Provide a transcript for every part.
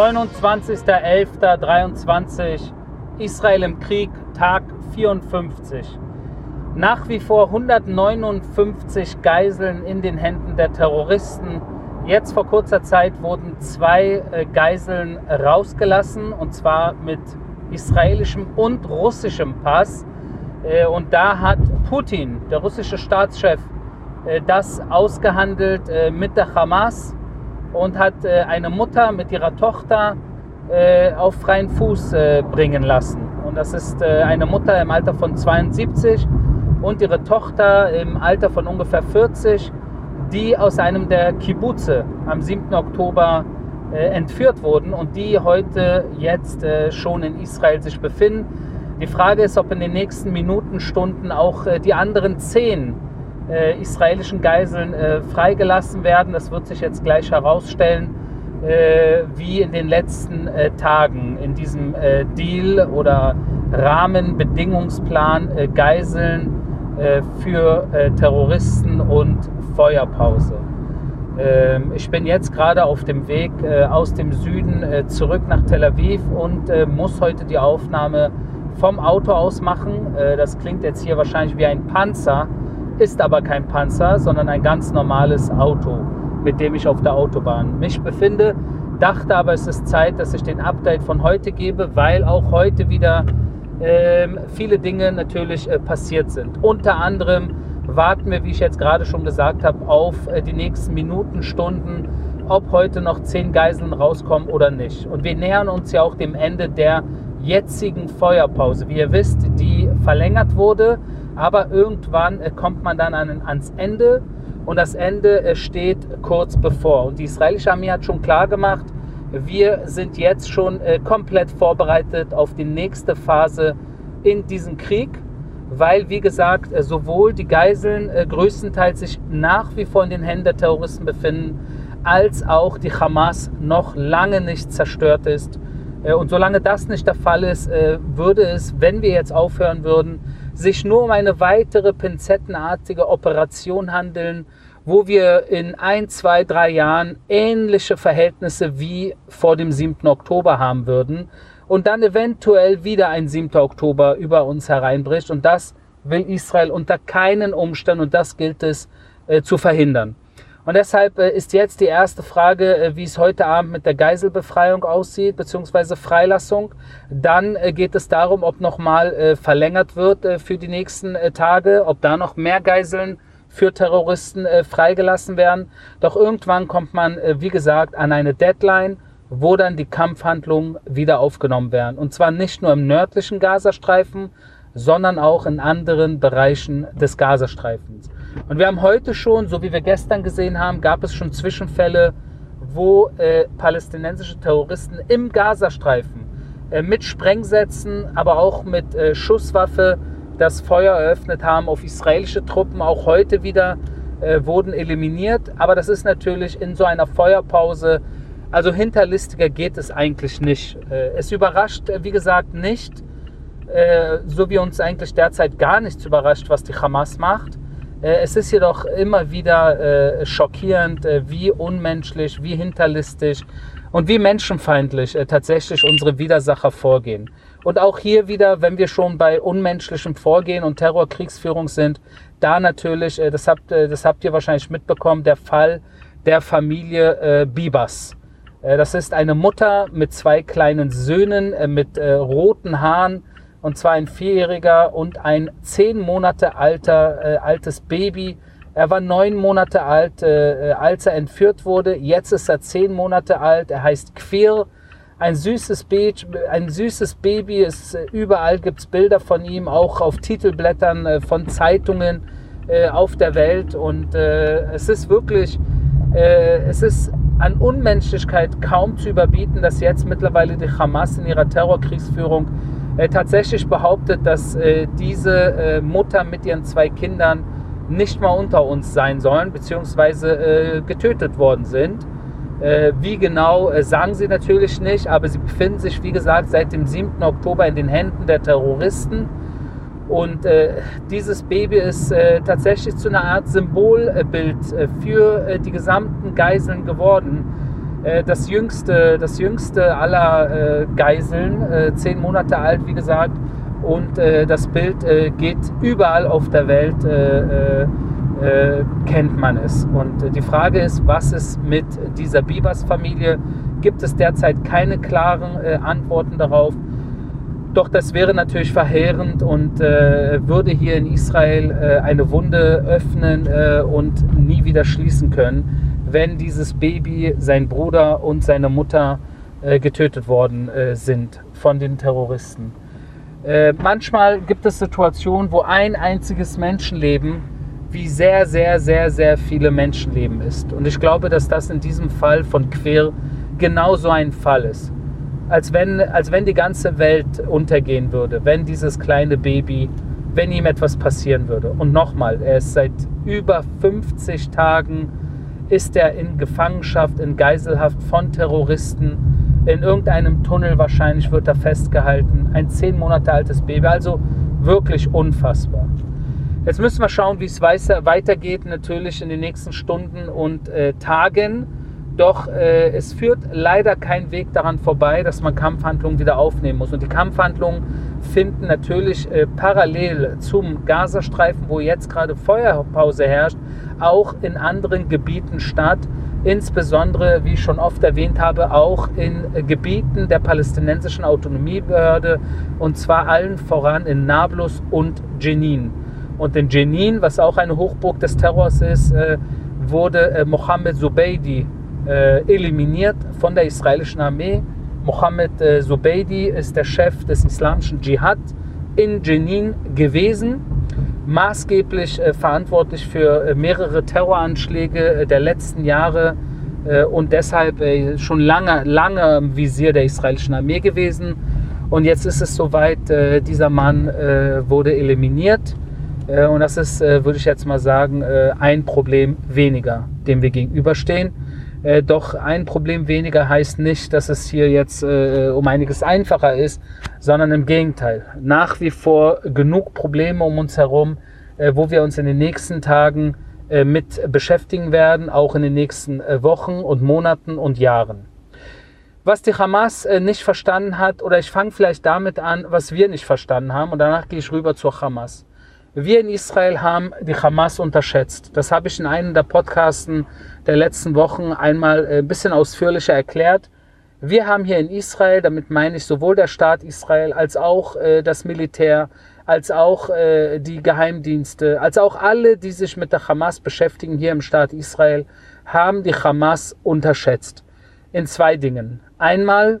29.11.23 Israel im Krieg, Tag 54. Nach wie vor 159 Geiseln in den Händen der Terroristen. Jetzt vor kurzer Zeit wurden zwei äh, Geiseln rausgelassen und zwar mit israelischem und russischem Pass. Äh, und da hat Putin, der russische Staatschef, äh, das ausgehandelt mit der Hamas und hat eine Mutter mit ihrer Tochter auf freien Fuß bringen lassen. Und das ist eine Mutter im Alter von 72 und ihre Tochter im Alter von ungefähr 40, die aus einem der Kibbutze am 7. Oktober äh, entführt wurden und die heute jetzt äh, schon in Israel sich befinden. Die Frage ist, ob in den nächsten Minuten, Stunden auch äh, die anderen zehn äh, israelischen Geiseln äh, freigelassen werden. Das wird sich jetzt gleich herausstellen, äh, wie in den letzten Tagen in diesem Deal oder Rahmenbedingungsplan Geiseln für Terroristen und Feuerpause. Ähm, ich bin jetzt gerade auf dem Weg äh, aus dem Süden äh, zurück nach Tel Aviv und äh, muss heute die Aufnahme vom Auto aus machen. Das klingt jetzt hier wahrscheinlich wie ein Panzer, ist aber kein Panzer, sondern ein ganz normales Auto, mit dem ich auf der Autobahn mich befinde. Dachte aber, es ist Zeit, dass ich den Update von heute gebe, weil auch heute wieder ähm, viele Dinge natürlich passiert sind. Unter anderem warten wir, wie ich jetzt gerade schon gesagt habe, auf äh, die nächsten Minuten, Stunden, ob heute noch zehn Geiseln rauskommen oder nicht. Und wir nähern uns ja auch dem Ende der jetzigen Feuerpause. Wie ihr wisst, die verlängert wurde, aber irgendwann äh, kommt man dann an, ans Ende und das Ende äh, steht kurz bevor. Und die israelische Armee hat schon klar gemacht, wir sind jetzt schon komplett vorbereitet auf die nächste Phase in diesem Krieg weil, wie gesagt, äh, sowohl die Geiseln äh, größtenteils sich nach wie vor in den Händen der Terroristen befinden, als auch die Hamas noch lange nicht zerstört ist. Äh, und solange das nicht der Fall ist, würde es, wenn wir jetzt aufhören würden, sich nur um eine weitere pinzettenartige Operation handeln, wo wir in ein, zwei, drei Jahren ähnliche Verhältnisse wie vor dem 7. Oktober haben würden und dann eventuell wieder ein 7. Oktober über uns hereinbricht. Und das will Israel unter keinen Umständen und das gilt es äh, zu verhindern. Und deshalb äh, ist jetzt die erste Frage, äh, wie es heute Abend mit der Geiselbefreiung aussieht, beziehungsweise Freilassung. Dann äh, geht es darum, ob nochmal verlängert wird für die nächsten Tage, ob da noch mehr Geiseln für Terroristen freigelassen werden. Doch irgendwann kommt man, wie gesagt, an eine Deadline wo dann die Kampfhandlungen wieder aufgenommen werden. Und zwar nicht nur im nördlichen Gazastreifen, sondern auch in anderen Bereichen des Gazastreifens. Und wir haben heute schon, so wie wir gestern gesehen haben, gab es schon Zwischenfälle, wo äh, palästinensische Terroristen im Gazastreifen äh, mit Sprengsätzen, aber auch mit äh, Schusswaffe das Feuer eröffnet haben auf israelische Truppen. Auch heute wieder äh, wurden eliminiert. Aber das ist natürlich in so einer Feuerpause also hinterlistiger geht es eigentlich nicht. Äh, es überrascht, äh, wie gesagt, nicht, so wie uns eigentlich derzeit gar nichts überrascht, was die Hamas macht. Es ist jedoch immer wieder schockierend, wie unmenschlich, wie hinterlistig und wie menschenfeindlich tatsächlich unsere Widersacher vorgehen. Und auch hier wieder, wenn wir schon bei unmenschlichem Vorgehen und Terrorkriegsführung sind, da natürlich, das habt, das habt ihr wahrscheinlich mitbekommen, der Fall der Familie Bibas. Äh, das ist eine Mutter mit zwei kleinen Söhnen äh, mit äh, roten Haaren und zwar ein vierjähriger und ein zehn Monate alter äh, altes Baby. Er war neun Monate alt, äh, als er entführt wurde. Jetzt ist er zehn Monate alt. Er heißt Quir. Ein süßes, Baby, ein süßes Baby. Es, überall gibt's Bilder von ihm, auch auf Titelblättern äh, von Zeitungen auf der Welt. Und es ist wirklich, es ist an Unmenschlichkeit kaum zu überbieten, dass jetzt mittlerweile die Hamas in ihrer Terrorkriegsführung äh, tatsächlich behauptet, dass äh, diese äh, Mutter mit ihren zwei Kindern nicht mal unter uns sein sollen, beziehungsweise äh, getötet worden sind. Wie genau, sagen sie natürlich nicht, aber sie befinden sich, wie gesagt, seit dem 7. Oktober in den Händen der Terroristen und äh, dieses Baby ist äh, tatsächlich zu einer Art Symbolbild äh, für die gesamten Geiseln geworden. Äh, das, jüngste, das jüngste aller äh, Geiseln, äh, zehn Monate alt, wie gesagt. Und das Bild geht überall auf der Welt, kennt man es. Und die Frage ist, was ist mit dieser Bibas-Familie? Gibt es derzeit keine klaren Antworten darauf? Doch das wäre natürlich verheerend und äh, würde hier in Israel äh, eine Wunde öffnen äh, und nie wieder schließen können, wenn dieses Baby, sein Bruder und seine Mutter äh, getötet worden äh, sind von den Terroristen. Äh, manchmal gibt es Situationen, wo ein einziges Menschenleben wie sehr, sehr, sehr, sehr viele Menschenleben ist. Und ich glaube, dass das in diesem Fall von Quer genauso ein Fall ist als wenn, als wenn die ganze Welt untergehen würde, wenn dieses kleine Baby, wenn ihm etwas passieren würde. Und nochmal, er ist seit über 50 Tagen, ist er in Gefangenschaft, in Geiselhaft von Terroristen. In irgendeinem Tunnel wahrscheinlich wird er festgehalten. Ein zehn Monate altes Baby, also wirklich unfassbar. Jetzt müssen wir schauen, wie es weitergeht, natürlich in den nächsten Stunden und äh, Tagen. Doch äh, es führt leider kein Weg daran vorbei, dass man Kampfhandlungen wieder aufnehmen muss. Und die Kampfhandlungen finden natürlich äh, parallel zum Gazastreifen, wo jetzt gerade Feuerpause herrscht, auch in anderen Gebieten statt. Insbesondere, wie ich schon oft erwähnt habe, auch in Gebieten der palästinensischen Autonomiebehörde und zwar allen voran in Nablus und Jenin. Und in Jenin, was auch eine Hochburg des Terrors ist, äh, wurde äh, Mohammed Zubeidi äh, eliminiert von der israelischen Armee. Mohammed Zubeidi ist der Chef des islamischen Dschihad in Jenin gewesen, maßgeblich äh, verantwortlich für äh, mehrere Terroranschläge äh, der letzten Jahre und deshalb schon lange, lange im Visier der israelischen Armee gewesen. Und jetzt ist es soweit, dieser Mann wurde eliminiert. Und das ist, würde ich jetzt mal sagen, ein Problem weniger, dem wir gegenüberstehen. Doch ein Problem weniger heißt nicht, dass es hier jetzt um einiges einfacher ist, sondern im Gegenteil. Nach wie vor genug Probleme um uns herum, äh, wo wir uns in den nächsten Tagen äh, mit beschäftigen werden, auch in den nächsten äh, Wochen und Monaten und Jahren. Was die Hamas nicht verstanden hat, oder ich fange vielleicht damit an, was wir nicht verstanden haben, und danach gehe ich rüber zur Hamas. Wir in Israel haben die Hamas unterschätzt. Das habe ich in einem der Podcasten der letzten Wochen einmal ein bisschen ausführlicher erklärt. Wir haben hier in Israel, damit meine ich sowohl der Staat Israel als auch äh, das Militär, als auch äh, die Geheimdienste, als auch alle, die sich mit der Hamas beschäftigen hier im Staat Israel, haben die Hamas unterschätzt. In zwei Dingen. Einmal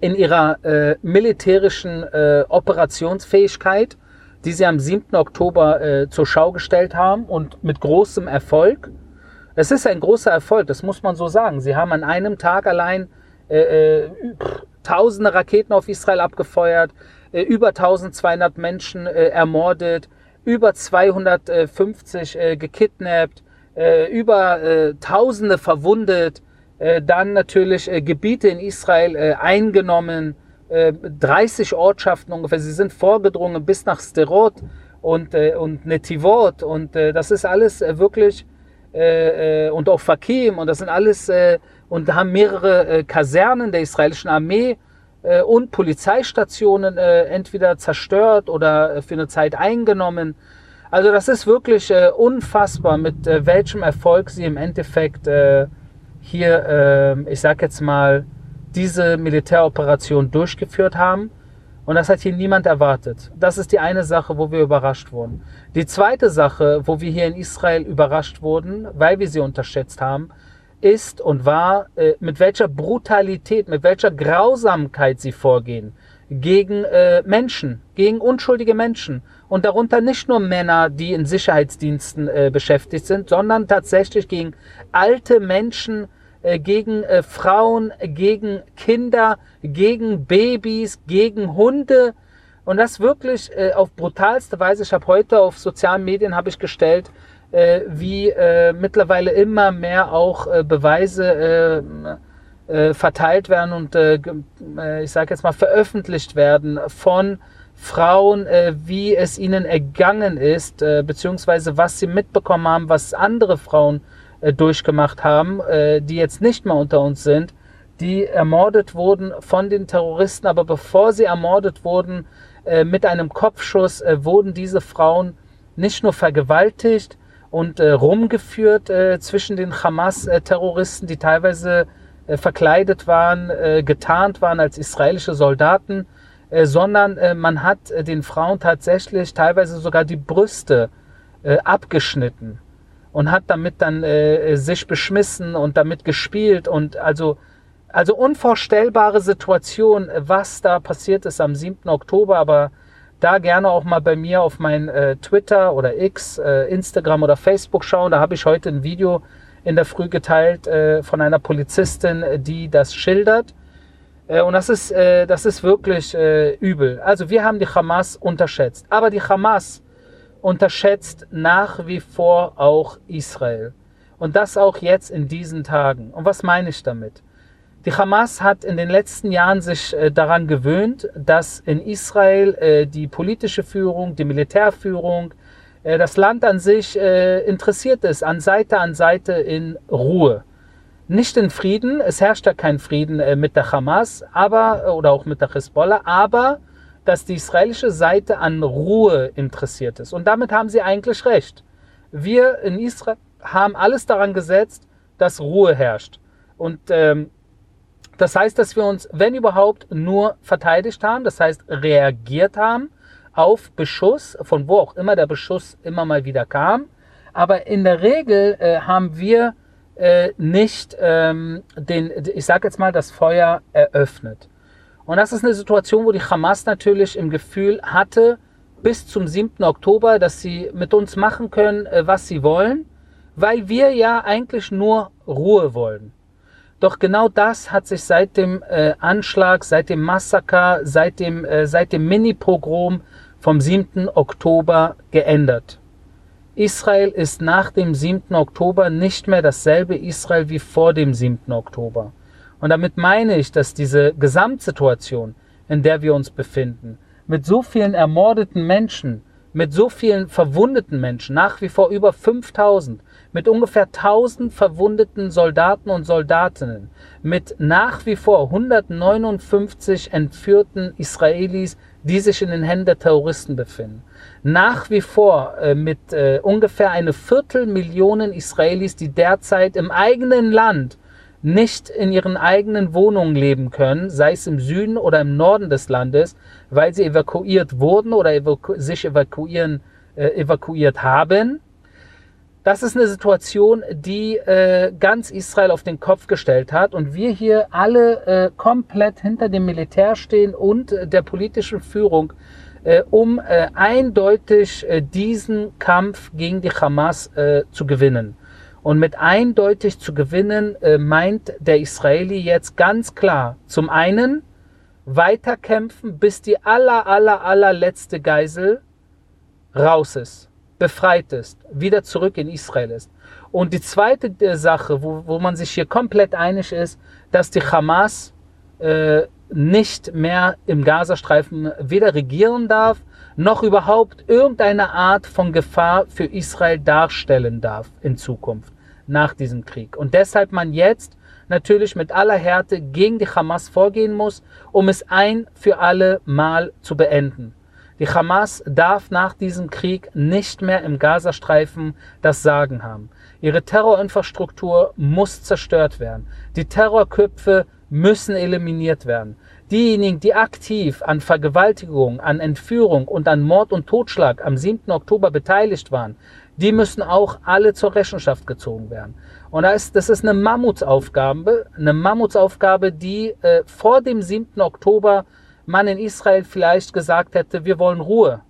in ihrer äh, militärischen äh, Operationsfähigkeit die sie am 7. Oktober äh, zur Schau gestellt haben und mit großem Erfolg. Es ist ein großer Erfolg, das muss man so sagen. Sie haben an einem Tag allein äh, äh, tausende Raketen auf Israel abgefeuert, äh, über 1200 Menschen äh, ermordet, über 250 äh, gekidnappt, äh, über Tausende verwundet, dann natürlich Gebiete in Israel eingenommen, 30 äh, Ortschaften ungefähr. Sie sind vorgedrungen bis nach Sterot und, und Netivot und das ist alles wirklich und auch Fakim und das sind alles und haben mehrere äh, Kasernen der israelischen Armee äh, und Polizeistationen äh, entweder zerstört oder äh, für eine Zeit eingenommen. Also das ist wirklich äh, unfassbar, mit welchem Erfolg sie im Endeffekt hier, äh, ich sag jetzt mal, diese Militäroperation durchgeführt haben. Und das hat hier niemand erwartet. Das ist die eine Sache, wo wir überrascht wurden. Die zweite Sache, wo wir hier in Israel überrascht wurden, weil wir sie unterschätzt haben, ist und war, äh, mit welcher Brutalität, mit welcher Grausamkeit sie vorgehen gegen äh, Menschen, gegen unschuldige Menschen. Und darunter nicht nur Männer, die in Sicherheitsdiensten äh, beschäftigt sind, sondern tatsächlich gegen alte Menschen, äh, gegen äh, Frauen, gegen Kinder, gegen Babys, gegen Hunde. Und das wirklich äh, auf brutalste Weise. Ich habe heute auf sozialen Medien habe ich gestellt, wie äh, mittlerweile immer mehr auch äh, Beweise äh, äh, verteilt werden und äh, äh, ich sage jetzt mal veröffentlicht werden von Frauen, äh, wie es ihnen ergangen ist, äh, beziehungsweise was sie mitbekommen haben, was andere Frauen äh, durchgemacht haben, äh, die jetzt nicht mehr unter uns sind, die ermordet wurden von den Terroristen, aber bevor sie ermordet wurden, äh, mit einem Kopfschuss äh, wurden diese Frauen nicht nur vergewaltigt und äh, rumgeführt äh, zwischen den Hamas-Terroristen, die teilweise äh, verkleidet waren, äh, getarnt waren als israelische Soldaten, sondern man hat den Frauen tatsächlich teilweise sogar die Brüste abgeschnitten und hat damit dann sich beschmissen und damit gespielt und also also unvorstellbare Situation, was da passiert ist am 7. Oktober, aber da gerne auch mal bei mir auf mein äh, Twitter oder X, äh, Instagram oder Facebook schauen. Da habe ich heute ein Video in der Früh geteilt äh, von einer Polizistin, die das schildert. Äh, und das ist, äh, das ist wirklich äh, übel. Also wir haben die Hamas unterschätzt. Aber die Hamas unterschätzt nach wie vor auch Israel. Und das auch jetzt in diesen Tagen. Und was meine ich damit? Die Hamas hat in den letzten Jahren sich äh, daran gewöhnt, dass in Israel äh, die politische Führung, die Militärführung, äh, das Land an sich äh, interessiert ist, an Seite an Seite in Ruhe. Nicht in Frieden, es herrscht ja kein Frieden äh, mit der Hamas, aber, oder auch mit der Hezbollah, aber dass die israelische Seite an Ruhe interessiert ist. Und damit haben sie eigentlich recht. Wir in Israel haben alles daran gesetzt, dass Ruhe herrscht. Und ähm, das heißt, dass wir uns, wenn überhaupt, nur verteidigt haben, das heißt reagiert haben auf Beschuss, von wo auch immer der Beschuss immer mal wieder kam. Aber in der Regel äh, haben wir äh, nicht ähm, den, ich sage jetzt mal, das Feuer eröffnet. Und das ist eine Situation, wo die Hamas natürlich im Gefühl hatte, bis zum 7. Oktober, dass sie mit uns machen können, äh, was sie wollen, weil wir ja eigentlich nur Ruhe wollen. Doch genau das hat sich seit dem äh, Anschlag, seit dem Massaker, seit dem, äh, dem Mini-Pogrom vom 7. Oktober geändert. Israel ist nach dem 7. Oktober nicht mehr dasselbe Israel wie vor dem 7. Oktober. Und damit meine ich, dass diese Gesamtsituation, in der wir uns befinden, mit so vielen ermordeten Menschen, mit so vielen verwundeten Menschen, nach wie vor über 5000, mit ungefähr 1000 verwundeten Soldaten und Soldatinnen, mit nach wie vor 159 entführten Israelis, die sich in den Händen der Terroristen befinden. Nach wie vor äh, mit äh, ungefähr eine Viertelmillion Israelis, die derzeit im eigenen Land nicht in ihren eigenen Wohnungen leben können, sei es im Süden oder im Norden des Landes, weil sie evakuiert wurden oder evaku sich evakuieren, äh, evakuiert haben das ist eine Situation, die äh, ganz Israel auf den Kopf gestellt hat und wir hier alle äh, komplett hinter dem Militär stehen und äh, der politischen Führung, äh, um äh, eindeutig äh, diesen Kampf gegen die Hamas äh, zu gewinnen. Und mit eindeutig zu gewinnen äh, meint der Israeli jetzt ganz klar zum einen weiterkämpfen, bis die aller, aller, allerletzte Geisel raus ist befreit ist, wieder zurück in Israel ist. Und die zweite Sache, wo, wo man sich hier komplett einig ist, dass die Hamas äh, nicht mehr im Gazastreifen weder regieren darf, noch überhaupt irgendeine Art von Gefahr für Israel darstellen darf in Zukunft, nach diesem Krieg. Und deshalb man jetzt natürlich mit aller Härte gegen die Hamas vorgehen muss, um es ein für alle Mal zu beenden. Die Hamas darf nach diesem Krieg nicht mehr im Gazastreifen das Sagen haben. Ihre Terrorinfrastruktur muss zerstört werden. Die Terrorköpfe müssen eliminiert werden. Diejenigen, die aktiv an Vergewaltigung, an Entführung und an Mord und Totschlag am 7. Oktober beteiligt waren, die müssen auch alle zur Rechenschaft gezogen werden. Und das ist, das ist eine Mammutsaufgabe, eine Mammutsaufgabe, die äh, vor dem 7. Oktober man in Israel vielleicht gesagt hätte, wir wollen Ruhe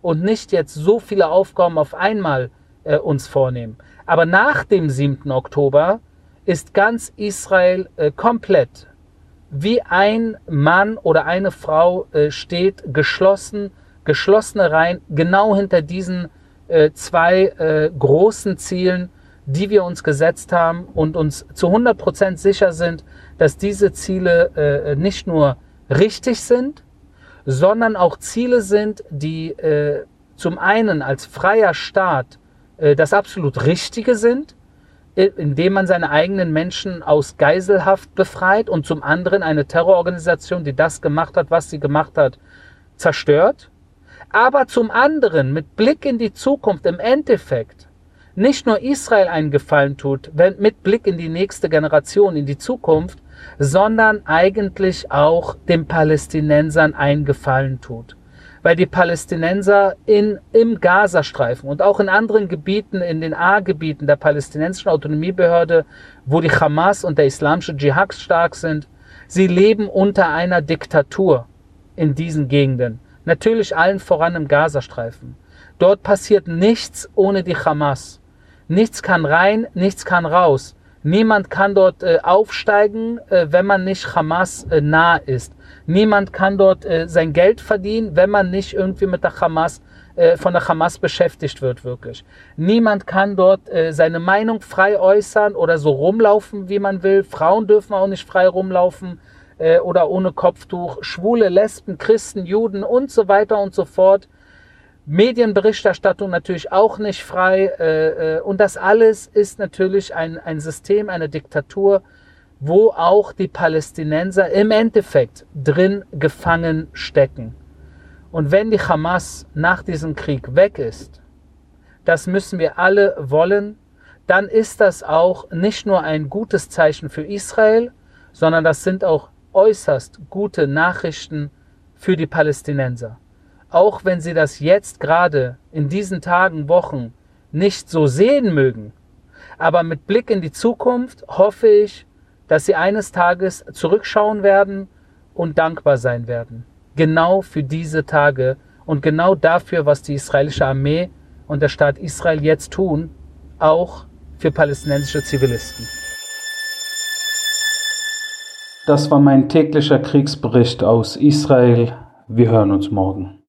und nicht jetzt so viele Aufgaben auf einmal äh, uns vornehmen. Aber nach dem 7. Oktober ist ganz Israel äh, komplett wie ein Mann oder eine Frau äh, steht geschlossen, geschlossene Reihen, genau hinter diesen äh, zwei äh, großen Zielen, die wir uns gesetzt haben und uns zu 100% sicher sind, dass diese Ziele äh, nicht nur richtig sind, sondern auch Ziele sind, die äh, zum einen als freier Staat äh, das absolut Richtige sind, indem man seine eigenen Menschen aus Geiselhaft befreit und zum anderen eine Terrororganisation, die das gemacht hat, was sie gemacht hat, zerstört. Aber zum anderen mit Blick in die Zukunft im Endeffekt nicht nur Israel einen Gefallen tut, mit Blick in die nächste Generation, in die Zukunft, sondern eigentlich auch den Palästinensern einen Gefallen tut. Weil die Palästinenser in, im Gazastreifen und auch in anderen Gebieten, in den A-Gebieten der palästinensischen Autonomiebehörde, wo die Hamas und der islamische Dschihad stark sind, sie leben unter einer Diktatur in diesen Gegenden. Natürlich allen voran im Gazastreifen. Dort passiert nichts ohne die Hamas. Nichts kann rein, nichts kann raus. Niemand kann dort äh, aufsteigen, äh, wenn man nicht Hamas äh, nah ist. Niemand kann dort äh, sein Geld verdienen, wenn man nicht irgendwie mit der Hamas äh, von der Hamas beschäftigt wird, wirklich. Niemand kann dort äh, seine Meinung frei äußern oder so rumlaufen, wie man will. Frauen dürfen auch nicht frei rumlaufen oder ohne Kopftuch. Schwule, Lesben, Christen, Juden und so weiter und so fort Medienberichterstattung natürlich auch nicht frei. Äh, äh, und das alles ist natürlich ein, ein System, eine Diktatur, wo auch die Palästinenser im Endeffekt drin gefangen stecken. Und wenn die Hamas nach diesem Krieg weg ist, das müssen wir alle wollen, dann ist das auch nicht nur ein gutes Zeichen für Israel, sondern das sind auch äußerst gute Nachrichten für die Palästinenser auch wenn sie das jetzt gerade in diesen Tagen, Wochen nicht so sehen mögen. Aber mit Blick in die Zukunft hoffe ich, dass sie eines Tages zurückschauen werden und dankbar sein werden. Genau für diese Tage und genau dafür, was die israelische Armee und der Staat Israel jetzt tun, auch für palästinensische Zivilisten. Das war mein täglicher Kriegsbericht aus Israel. Wir hören uns morgen.